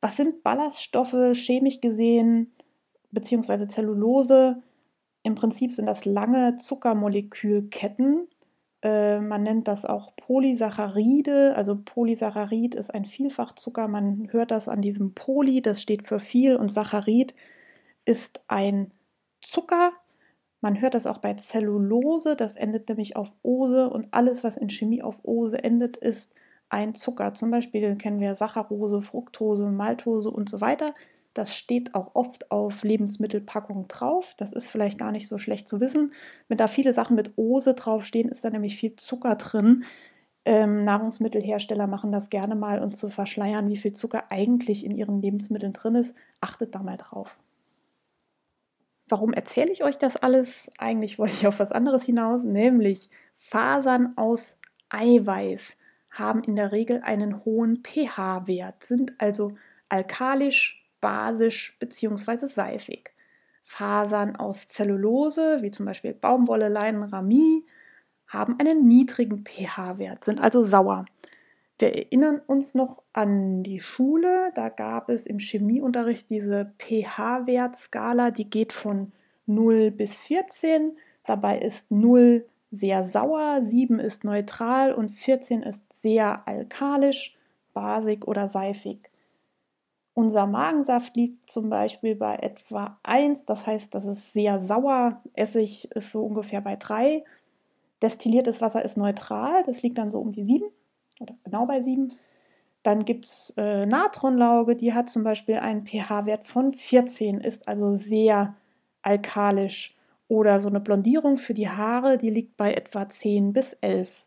Was sind Ballaststoffe chemisch gesehen bzw. Zellulose? Im Prinzip sind das lange Zuckermolekülketten, äh, man nennt das auch Polysaccharide. Also Polysaccharid ist ein Vielfachzucker. Man hört das an diesem Poly, das steht für viel, und Saccharid ist ein Zucker. Man hört das auch bei Zellulose, das endet nämlich auf Ose und alles, was in Chemie auf Ose endet, ist ein Zucker. Zum Beispiel kennen wir Saccharose, Fructose, Maltose und so weiter. Das steht auch oft auf Lebensmittelpackungen drauf. Das ist vielleicht gar nicht so schlecht zu wissen. Wenn da viele Sachen mit Ose draufstehen, ist da nämlich viel Zucker drin. Ähm, Nahrungsmittelhersteller machen das gerne mal und zu verschleiern, wie viel Zucker eigentlich in ihren Lebensmitteln drin ist. Achtet da mal drauf. Warum erzähle ich euch das alles? Eigentlich wollte ich auf was anderes hinaus, nämlich Fasern aus Eiweiß haben in der Regel einen hohen pH-Wert, sind also alkalisch, basisch bzw. seifig. Fasern aus Zellulose, wie zum Beispiel Baumwolle, Leinen, Ramie, haben einen niedrigen pH-Wert, sind also sauer. Wir erinnern uns noch an die Schule, da gab es im Chemieunterricht diese pH-Wertskala, die geht von 0 bis 14. Dabei ist 0 sehr sauer, 7 ist neutral und 14 ist sehr alkalisch, basig oder seifig. Unser Magensaft liegt zum Beispiel bei etwa 1, das heißt, das ist sehr sauer. Essig ist so ungefähr bei 3. Destilliertes Wasser ist neutral, das liegt dann so um die 7 oder genau bei 7. Dann gibt es äh, Natronlauge, die hat zum Beispiel einen pH-Wert von 14, ist also sehr alkalisch. Oder so eine Blondierung für die Haare, die liegt bei etwa 10 bis 11.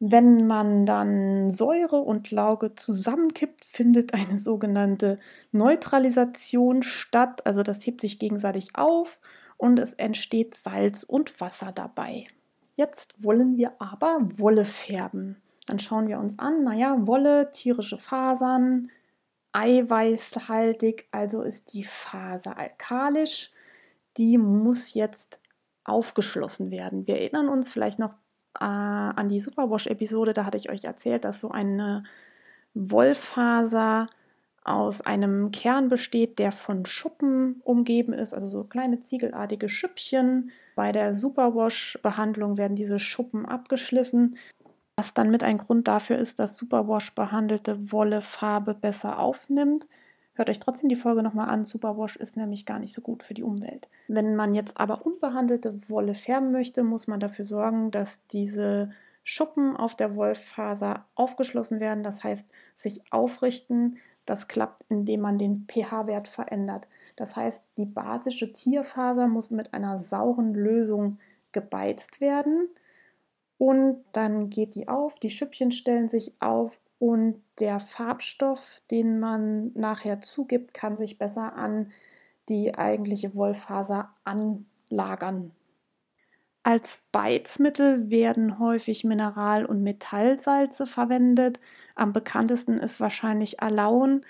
Wenn man dann Säure und Lauge zusammenkippt, findet eine sogenannte Neutralisation statt. Also das hebt sich gegenseitig auf und es entsteht Salz und Wasser dabei. Jetzt wollen wir aber Wolle färben. Dann schauen wir uns an, naja, Wolle, tierische Fasern, eiweißhaltig, also ist die Faser alkalisch. Die muss jetzt aufgeschlossen werden. Wir erinnern uns vielleicht noch äh, an die Superwash-Episode, da hatte ich euch erzählt, dass so eine Wollfaser aus einem Kern besteht, der von Schuppen umgeben ist, also so kleine ziegelartige Schüppchen. Bei der Superwash-Behandlung werden diese Schuppen abgeschliffen, was dann mit ein Grund dafür ist, dass Superwash behandelte Wolle Farbe besser aufnimmt. Hört euch trotzdem die Folge nochmal an. Superwash ist nämlich gar nicht so gut für die Umwelt. Wenn man jetzt aber unbehandelte Wolle färben möchte, muss man dafür sorgen, dass diese Schuppen auf der Wollfaser aufgeschlossen werden, das heißt sich aufrichten. Das klappt, indem man den pH-Wert verändert. Das heißt, die basische Tierfaser muss mit einer sauren Lösung gebeizt werden und dann geht die auf, die Schüppchen stellen sich auf und der Farbstoff, den man nachher zugibt, kann sich besser an die eigentliche Wollfaser anlagern. Als Beizmittel werden häufig Mineral- und Metallsalze verwendet. Am bekanntesten ist wahrscheinlich Alaun.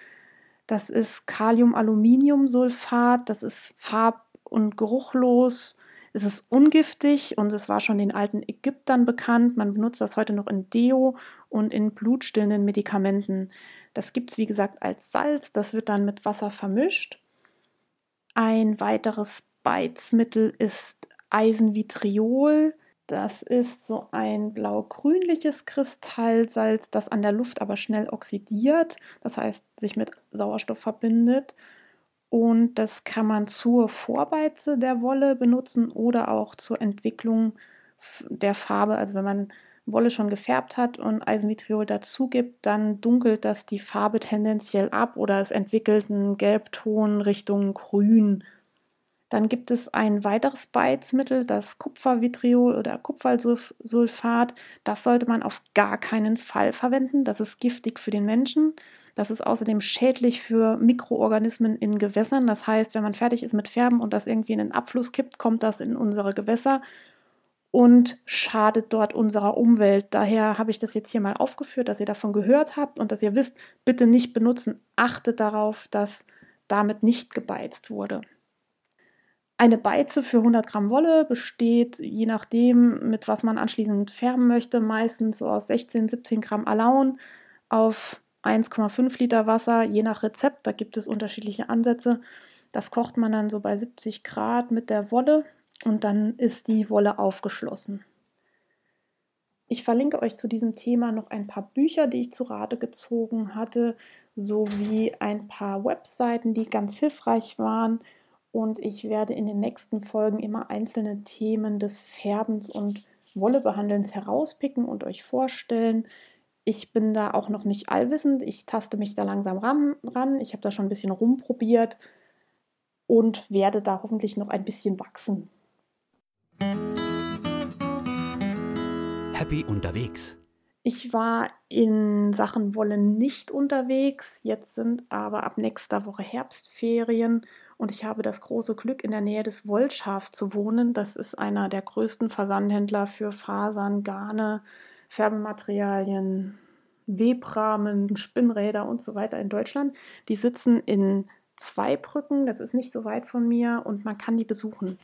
Das ist Kaliumaluminiumsulfat. Das ist farb- und geruchlos es ist ungiftig und es war schon den alten Ägyptern bekannt. Man benutzt das heute noch in Deo und in blutstillenden Medikamenten. Das gibt es, wie gesagt, als Salz. Das wird dann mit Wasser vermischt. Ein weiteres Beizmittel ist Eisenvitriol. Das ist so ein blau-grünliches Kristallsalz, das an der Luft aber schnell oxidiert, das heißt sich mit Sauerstoff verbindet. Und das kann man zur Vorbeize der Wolle benutzen oder auch zur Entwicklung der Farbe. Also wenn man Wolle schon gefärbt hat und Eisenvitriol dazu gibt, dann dunkelt das die Farbe tendenziell ab oder es entwickelt einen Gelbton Richtung Grün. Dann gibt es ein weiteres Beizmittel, das Kupfervitriol oder Kupfersulfat. Das sollte man auf gar keinen Fall verwenden. Das ist giftig für den Menschen. Das ist außerdem schädlich für Mikroorganismen in Gewässern. Das heißt, wenn man fertig ist mit Färben und das irgendwie in den Abfluss kippt, kommt das in unsere Gewässer und schadet dort unserer Umwelt. Daher habe ich das jetzt hier mal aufgeführt, dass ihr davon gehört habt und dass ihr wisst, bitte nicht benutzen. Achtet darauf, dass damit nicht gebeizt wurde. Eine Beize für 100 Gramm Wolle besteht, je nachdem, mit was man anschließend färben möchte, meistens so aus 16, 17 Gramm Alaun auf 1,5 Liter Wasser, je nach Rezept. Da gibt es unterschiedliche Ansätze. Das kocht man dann so bei 70 Grad mit der Wolle und dann ist die Wolle aufgeschlossen. Ich verlinke euch zu diesem Thema noch ein paar Bücher, die ich zu Rate gezogen hatte, sowie ein paar Webseiten, die ganz hilfreich waren und ich werde in den nächsten Folgen immer einzelne Themen des Färbens und Wollebehandelns herauspicken und euch vorstellen. Ich bin da auch noch nicht allwissend. Ich taste mich da langsam ran. Ich habe da schon ein bisschen rumprobiert und werde da hoffentlich noch ein bisschen wachsen.
Happy unterwegs.
Ich war in Sachen Wolle nicht unterwegs. Jetzt sind aber ab nächster Woche Herbstferien und ich habe das große Glück, in der Nähe des Wollschafs zu wohnen. Das ist einer der größten Versandhändler für Fasern, Garne, Färbematerialien, Webrahmen, Spinnräder und so weiter in Deutschland. Die sitzen in Zweibrücken, das ist nicht so weit von mir und man kann die besuchen.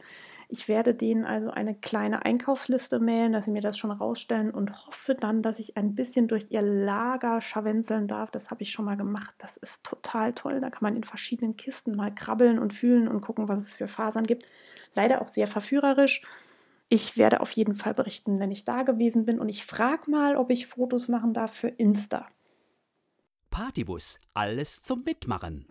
Ich werde denen also eine kleine Einkaufsliste mailen, dass sie mir das schon rausstellen und hoffe dann, dass ich ein bisschen durch ihr Lager scharwenzeln darf. Das habe ich schon mal gemacht. Das ist total toll. Da kann man in verschiedenen Kisten mal krabbeln und fühlen und gucken, was es für Fasern gibt. Leider auch sehr verführerisch. Ich werde auf jeden Fall berichten, wenn ich da gewesen bin und ich frage mal, ob ich Fotos machen darf für Insta.
Partybus, alles zum Mitmachen.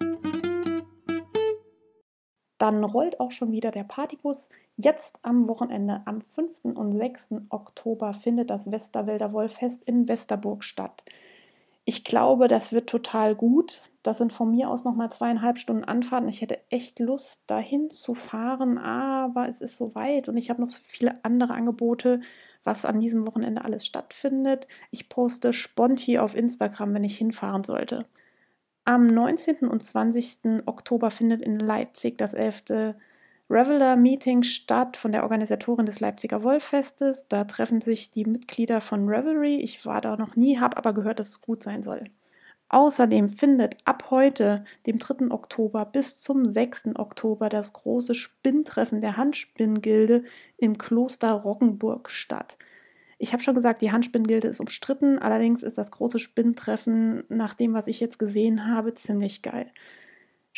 Dann rollt auch schon wieder der Partybus. Jetzt am Wochenende, am 5. und 6. Oktober, findet das Westerwälder Wollfest in Westerburg statt. Ich glaube, das wird total gut. Das sind von mir aus nochmal zweieinhalb Stunden Anfahrt. Ich hätte echt Lust, dahin zu fahren, aber es ist so weit und ich habe noch so viele andere Angebote, was an diesem Wochenende alles stattfindet. Ich poste Sponti auf Instagram, wenn ich hinfahren sollte. Am 19. und 20. Oktober findet in Leipzig das 11. Reveler Meeting statt von der Organisatorin des Leipziger Wollfestes. Da treffen sich die Mitglieder von Revelry. Ich war da noch nie, habe aber gehört, dass es gut sein soll. Außerdem findet ab heute, dem 3. Oktober, bis zum 6. Oktober das große Spinntreffen der Handspinngilde im Kloster Roggenburg statt. Ich habe schon gesagt, die Handspinngilde ist umstritten, allerdings ist das große Spinntreffen, nach dem, was ich jetzt gesehen habe, ziemlich geil.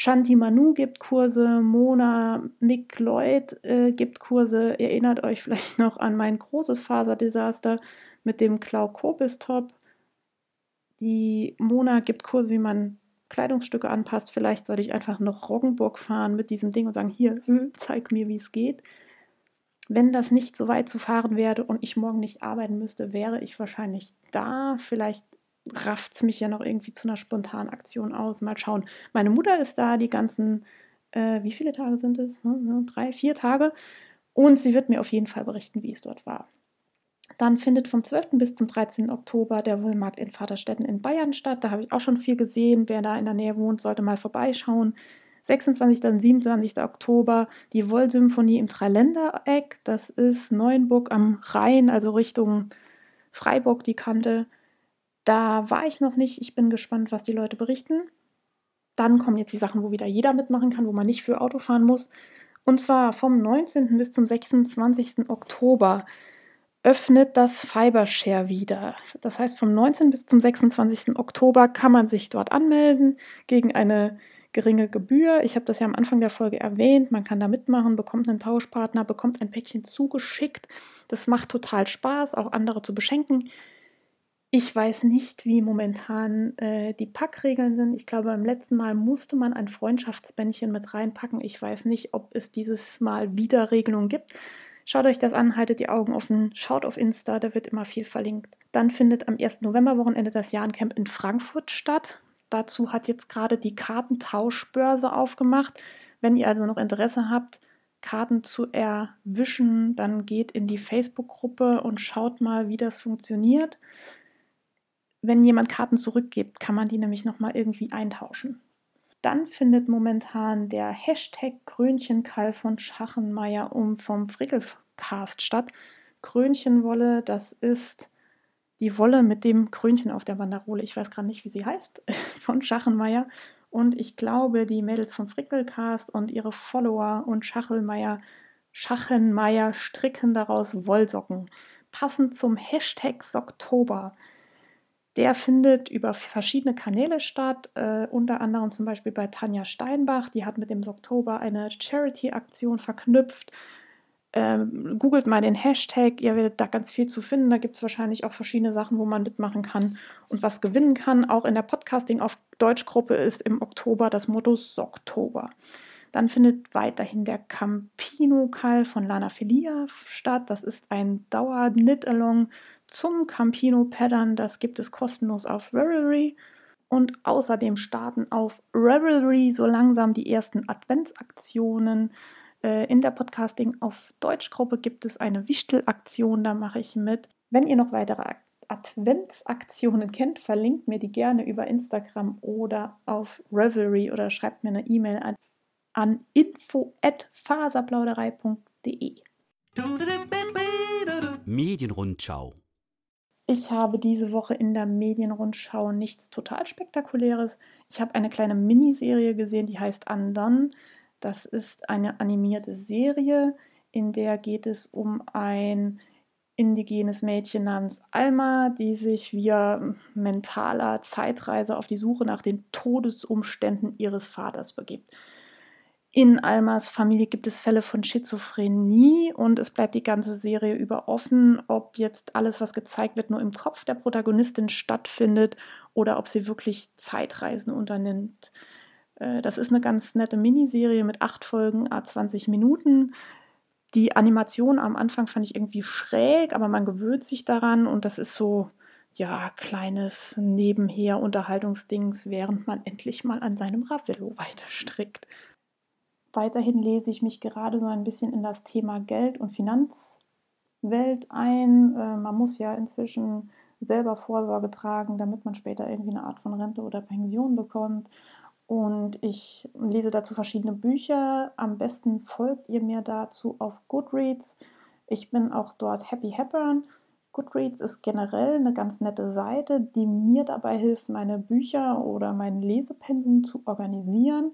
Shanti Manu gibt Kurse, Mona, Nick Lloyd äh, gibt Kurse. Ihr erinnert euch vielleicht noch an mein großes Faserdesaster mit dem Klaukopis-Top. Die Mona gibt Kurse, wie man Kleidungsstücke anpasst. Vielleicht sollte ich einfach noch Roggenburg fahren mit diesem Ding und sagen, hier, zeig mir, wie es geht. Wenn das nicht so weit zu fahren wäre und ich morgen nicht arbeiten müsste, wäre ich wahrscheinlich da. Vielleicht rafft es mich ja noch irgendwie zu einer spontanen Aktion aus. Mal schauen. Meine Mutter ist da die ganzen, äh, wie viele Tage sind es? Hm, drei, vier Tage. Und sie wird mir auf jeden Fall berichten, wie es dort war. Dann findet vom 12. bis zum 13. Oktober der Wohlmarkt in Vaterstetten in Bayern statt. Da habe ich auch schon viel gesehen. Wer da in der Nähe wohnt, sollte mal vorbeischauen. 26. und 27. Oktober die Wollsymphonie im Dreiländereck. Das ist Neuenburg am Rhein, also Richtung Freiburg die Kante. Da war ich noch nicht. Ich bin gespannt, was die Leute berichten. Dann kommen jetzt die Sachen, wo wieder jeder mitmachen kann, wo man nicht für Auto fahren muss. Und zwar vom 19. bis zum 26. Oktober öffnet das Fibershare wieder. Das heißt, vom 19. bis zum 26. Oktober kann man sich dort anmelden gegen eine geringe Gebühr. Ich habe das ja am Anfang der Folge erwähnt. Man kann da mitmachen, bekommt einen Tauschpartner, bekommt ein Päckchen zugeschickt. Das macht total Spaß, auch andere zu beschenken. Ich weiß nicht, wie momentan äh, die Packregeln sind. Ich glaube, beim letzten Mal musste man ein Freundschaftsbändchen mit reinpacken. Ich weiß nicht, ob es dieses Mal wieder Regelungen gibt. Schaut euch das an, haltet die Augen offen, schaut auf Insta, da wird immer viel verlinkt. Dann findet am 1. November-Wochenende das Jahrencamp in Frankfurt statt. Dazu hat jetzt gerade die Kartentauschbörse aufgemacht. Wenn ihr also noch Interesse habt, Karten zu erwischen, dann geht in die Facebook-Gruppe und schaut mal, wie das funktioniert. Wenn jemand Karten zurückgibt, kann man die nämlich nochmal irgendwie eintauschen. Dann findet momentan der Hashtag Krönchenkalf von Schachenmeier um vom Frickelcast statt. Krönchenwolle, das ist die Wolle mit dem Krönchen auf der Banderole. Ich weiß gerade nicht, wie sie heißt, von Schachenmeier. Und ich glaube, die Mädels vom Frickelcast und ihre Follower und Schachelmeier, Schachenmeier stricken daraus Wollsocken. Passend zum Hashtag Socktober. Der findet über verschiedene Kanäle statt, äh, unter anderem zum Beispiel bei Tanja Steinbach. Die hat mit dem Oktober eine Charity-Aktion verknüpft. Ähm, googelt mal den Hashtag, ihr werdet da ganz viel zu finden. Da gibt es wahrscheinlich auch verschiedene Sachen, wo man mitmachen kann und was gewinnen kann. Auch in der Podcasting auf Deutschgruppe ist im Oktober das Motto Socktober. Dann findet weiterhin der Campino-Kall von Lana Filia statt. Das ist ein Dauer-Knit-Along zum Campino-Pattern. Das gibt es kostenlos auf Ravelry. Und außerdem starten auf Ravelry so langsam die ersten Adventsaktionen. Äh, in der Podcasting auf Deutschgruppe gibt es eine Wichtel-Aktion, da mache ich mit. Wenn ihr noch weitere Adventsaktionen kennt, verlinkt mir die gerne über Instagram oder auf Revelry oder schreibt mir eine E-Mail an, an info@faserplauderei.de.
Medienrundschau.
Ich habe diese Woche in der Medienrundschau nichts total Spektakuläres. Ich habe eine kleine Miniserie gesehen, die heißt Undone. Das ist eine animierte Serie, in der geht es um ein indigenes Mädchen namens Alma, die sich via mentaler Zeitreise auf die Suche nach den Todesumständen ihres Vaters begibt. In Almas Familie gibt es Fälle von Schizophrenie und es bleibt die ganze Serie über offen, ob jetzt alles, was gezeigt wird, nur im Kopf der Protagonistin stattfindet oder ob sie wirklich Zeitreisen unternimmt. Äh, das ist eine ganz nette Miniserie mit acht Folgen, a 20 Minuten. Die Animation am Anfang fand ich irgendwie schräg, aber man gewöhnt sich daran und das ist so, ja, kleines Nebenher Unterhaltungsdings, während man endlich mal an seinem Ravello weiter strickt. Weiterhin lese ich mich gerade so ein bisschen in das Thema Geld und Finanzwelt ein. Äh, man muss ja inzwischen selber Vorsorge tragen, damit man später irgendwie eine Art von Rente oder Pension bekommt. Und ich lese dazu verschiedene Bücher. Am besten folgt ihr mir dazu auf Goodreads. Ich bin auch dort Happy Hepburn. Goodreads ist generell eine ganz nette Seite, die mir dabei hilft, meine Bücher oder mein Lesepensum zu organisieren.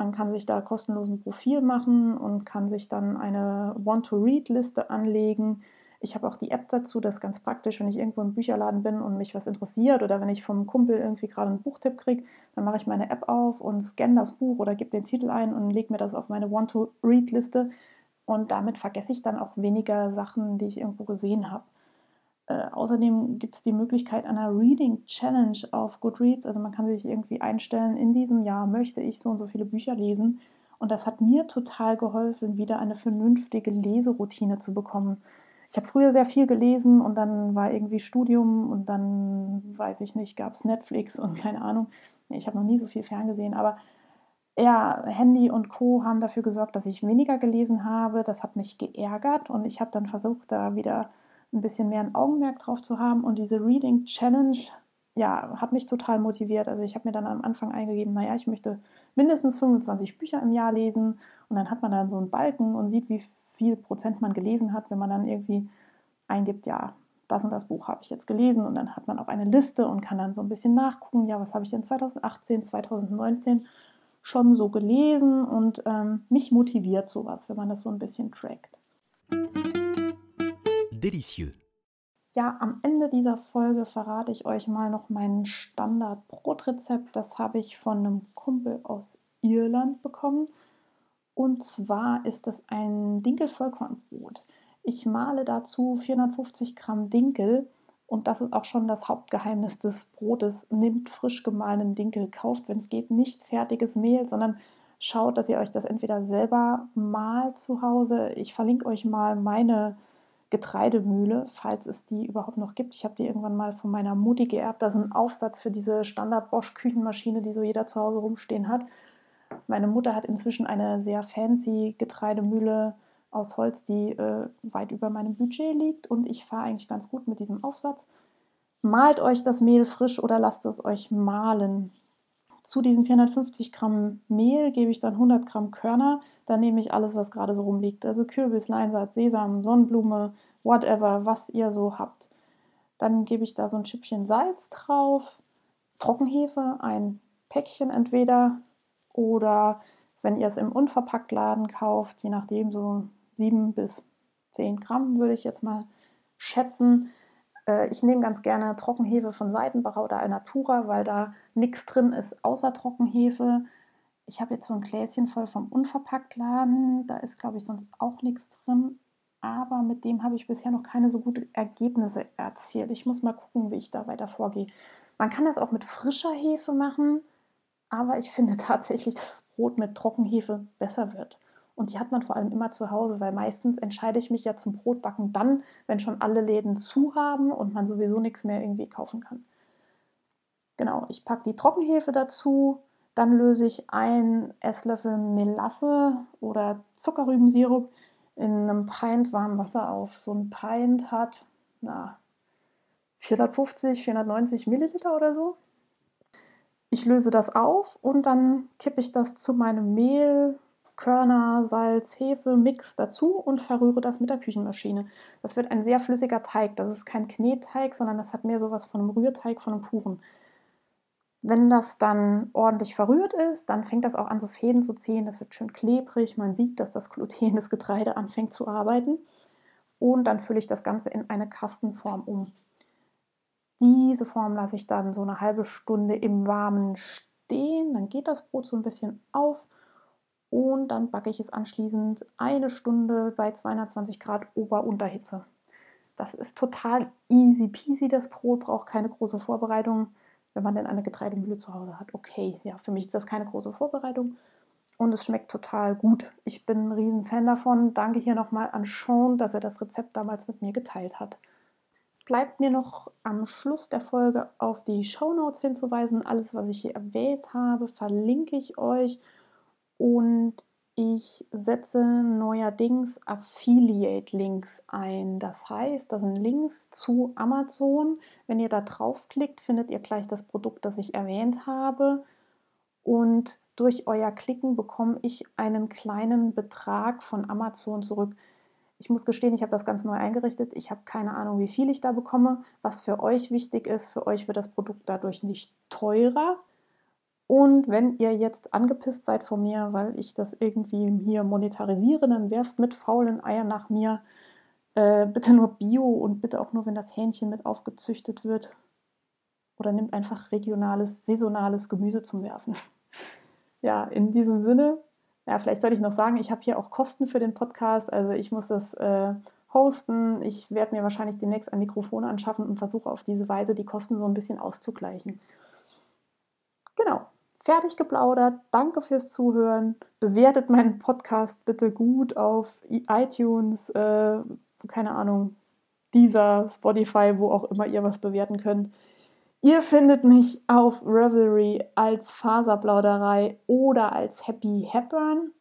Man kann sich da kostenlos ein Profil machen und kann sich dann eine Want-to-Read-Liste anlegen ich habe auch die App dazu, das ist ganz praktisch, wenn ich irgendwo im Bücherladen bin und mich was interessiert oder wenn ich vom Kumpel irgendwie gerade einen Buchtipp kriege, dann mache ich meine App auf und scanne das Buch oder gebe den Titel ein und lege mir das auf meine Want-to-Read-Liste. Und damit vergesse ich dann auch weniger Sachen, die ich irgendwo gesehen habe. Äh, außerdem gibt es die Möglichkeit einer Reading Challenge auf Goodreads. Also man kann sich irgendwie einstellen, in diesem Jahr möchte ich so und so viele Bücher lesen. Und das hat mir total geholfen, wieder eine vernünftige Leseroutine zu bekommen ich habe früher sehr viel gelesen und dann war irgendwie Studium und dann, weiß ich nicht, gab es Netflix und keine Ahnung. Ich habe noch nie so viel ferngesehen, aber ja, Handy und Co. haben dafür gesorgt, dass ich weniger gelesen habe. Das hat mich geärgert und ich habe dann versucht, da wieder ein bisschen mehr ein Augenmerk drauf zu haben. Und diese Reading Challenge, ja, hat mich total motiviert. Also ich habe mir dann am Anfang eingegeben, naja, ich möchte mindestens 25 Bücher im Jahr lesen. Und dann hat man dann so einen Balken und sieht, wie viel Prozent man gelesen hat, wenn man dann irgendwie eingibt, ja, das und das Buch habe ich jetzt gelesen und dann hat man auch eine Liste und kann dann so ein bisschen nachgucken, ja, was habe ich denn 2018, 2019 schon so gelesen und ähm, mich motiviert sowas, wenn man das so ein bisschen trackt.
Delicieux.
Ja, am Ende dieser Folge verrate ich euch mal noch mein Standard-Brotrezept. Das habe ich von einem Kumpel aus Irland bekommen. Und zwar ist es ein Dinkel-Vollkornbrot. Ich male dazu 450 Gramm Dinkel und das ist auch schon das Hauptgeheimnis des Brotes. Nehmt frisch gemahlenen Dinkel, kauft, wenn es geht, nicht fertiges Mehl, sondern schaut, dass ihr euch das entweder selber malt zu Hause. Ich verlinke euch mal meine Getreidemühle, falls es die überhaupt noch gibt. Ich habe die irgendwann mal von meiner Mutti geerbt. Das ist ein Aufsatz für diese Standard-Bosch-Küchenmaschine, die so jeder zu Hause rumstehen hat. meine Mutter hat inzwischen eine sehr fancy Getreidemühle aus Holz, die äh, weit über meinem Budget liegt und ich fahre eigentlich ganz gut mit diesem Aufsatz. Malt euch das Mehl frisch oder lasst es euch mahlen. Zu diesen 450 Gramm Mehl gebe ich dann 100 Gramm Körner. Dann nehme ich alles, was gerade so rumliegt. Also Kürbis, Leinsaat, Sesam, Sonnenblume, whatever, was ihr so habt. Dann gebe ich da so ein Schippchen Salz drauf, Trockenhefe, ein Päckchen entweder oder wenn ihr es im Unverpacktladen kauft, je nachdem so 7 bis 10 Gramm würde ich jetzt mal schätzen. Äh, ich nehme ganz gerne Trockenhefe von Seitenbacher oder Alnatura, weil da nichts drin ist außer Trockenhefe. Ich habe jetzt so ein Gläschen voll vom Unverpacktladen. Da ist, glaube ich, sonst auch nichts drin. Aber mit dem habe ich bisher noch keine so guten Ergebnisse erzielt. Ich muss mal gucken, wie ich da weiter vorgehe. Man kann das auch mit frischer Hefe machen, aber ich finde tatsächlich, dass das Brot mit Trockenhefe besser wird. Und die hat man vor allem immer zu Hause, weil meistens entscheide ich mich ja zum Brotbacken dann, wenn schon alle Läden zu haben und man sowieso nichts mehr irgendwie kaufen kann. Genau, ich packe die Trockenhefe dazu, dann löse ich einen Esslöffel Melasse oder Zuckerrübensirup in einem Pint warmem Wasser auf. So ein Pint hat na, 450, 490 Milliliter oder so. Ich löse das auf und dann kippe ich das zu meinem Mehl, Körner, Salz, Hefe, Mix dazu und verrühre das mit der Küchenmaschine. Das wird ein sehr flüssiger Teig. Das ist kein Knetteig, sondern das hat mehr sowas von einem Rührteig, von einem Kuchen. Wenn das dann ordentlich verrührt ist, dann fängt das auch an, so Fäden zu ziehen. Das wird schön klebrig. Man sieht, dass das Gluten des Getreide anfängt zu arbeiten. Und dann fülle ich das Ganze in eine Kastenform um. Diese Form lasse ich dann so eine halbe Stunde im Warmen stehen. Dann geht das Brot so ein bisschen auf und dann backe ich es anschließend eine Stunde bei 220 Grad Ober-Unterhitze. Das ist total easy peasy. Das Brot braucht keine große Vorbereitung, wenn man denn eine Getreidemühle zu Hause hat. Okay, ja, für mich ist das keine große Vorbereitung und es schmeckt total gut. Ich bin ein riesen Fan davon. Danke hier nochmal an Sean, dass er das Rezept damals mit mir geteilt hat. Bleibt mir noch am Schluss der Folge auf die Show Notes hinzuweisen. Alles, was ich hier erwähnt habe, verlinke ich euch und ich setze neuerdings Affiliate-Links ein. Das heißt, das sind Links zu Amazon. Wenn ihr da draufklickt, findet ihr gleich das Produkt, das ich erwähnt habe. Und durch euer Klicken bekomme ich einen kleinen Betrag von Amazon zurück. Ich muss gestehen, ich habe das ganz neu eingerichtet. Ich habe keine Ahnung, wie viel ich da bekomme. Was für euch wichtig ist, für euch wird das Produkt dadurch nicht teurer. Und wenn ihr jetzt angepisst seid von mir, weil ich das irgendwie hier monetarisiere, dann werft mit faulen Eiern nach mir. Äh, bitte nur Bio und bitte auch nur, wenn das Hähnchen mit aufgezüchtet wird. Oder nimmt einfach regionales, saisonales Gemüse zum Werfen. ja, in diesem Sinne, ja, vielleicht sollte ich noch sagen, ich habe hier auch Kosten für den Podcast. Also ich muss das äh, hosten. Ich werde mir wahrscheinlich demnächst ein Mikrofon anschaffen und versuche auf diese Weise die Kosten so ein bisschen auszugleichen. Genau fertig geplaudert. Danke fürs Zuhören. Bewertet meinen Podcast bitte gut auf iTunes, äh, keine Ahnung, dieser Spotify, wo auch immer ihr was bewerten könnt. Ihr findet mich auf Revelry als Faserplauderei oder als Happy Hepburn.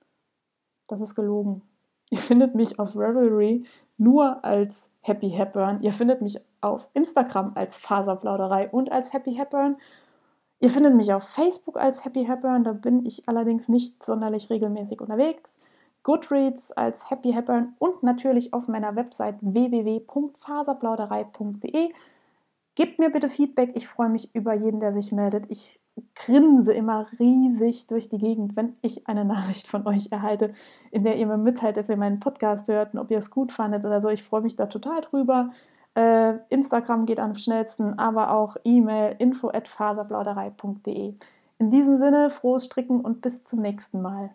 Das ist gelogen. Ihr findet mich auf Revelry nur als Happy Hepburn. Ihr findet mich auf Instagram als Faserplauderei und als Happy Hepburn. Ihr findet mich auf Facebook als Happy Hepburn, da bin ich allerdings nicht sonderlich regelmäßig unterwegs. Goodreads als Happy Hepburn und natürlich auf meiner Website www.faserplauderei.de. Gebt mir bitte Feedback, ich freue mich über jeden, der sich meldet. Ich grinse immer riesig durch die Gegend, wenn ich eine Nachricht von euch erhalte, in der ihr mir mitteilt, dass ihr meinen Podcast hört und ob ihr es gut fandet oder so. Ich freue mich da total drüber. Äh, Instagram geht am schnellsten, aber auch E-Mail info@faserplauderei.de. In diesem Sinne frohes Stricken und bis zum nächsten Mal.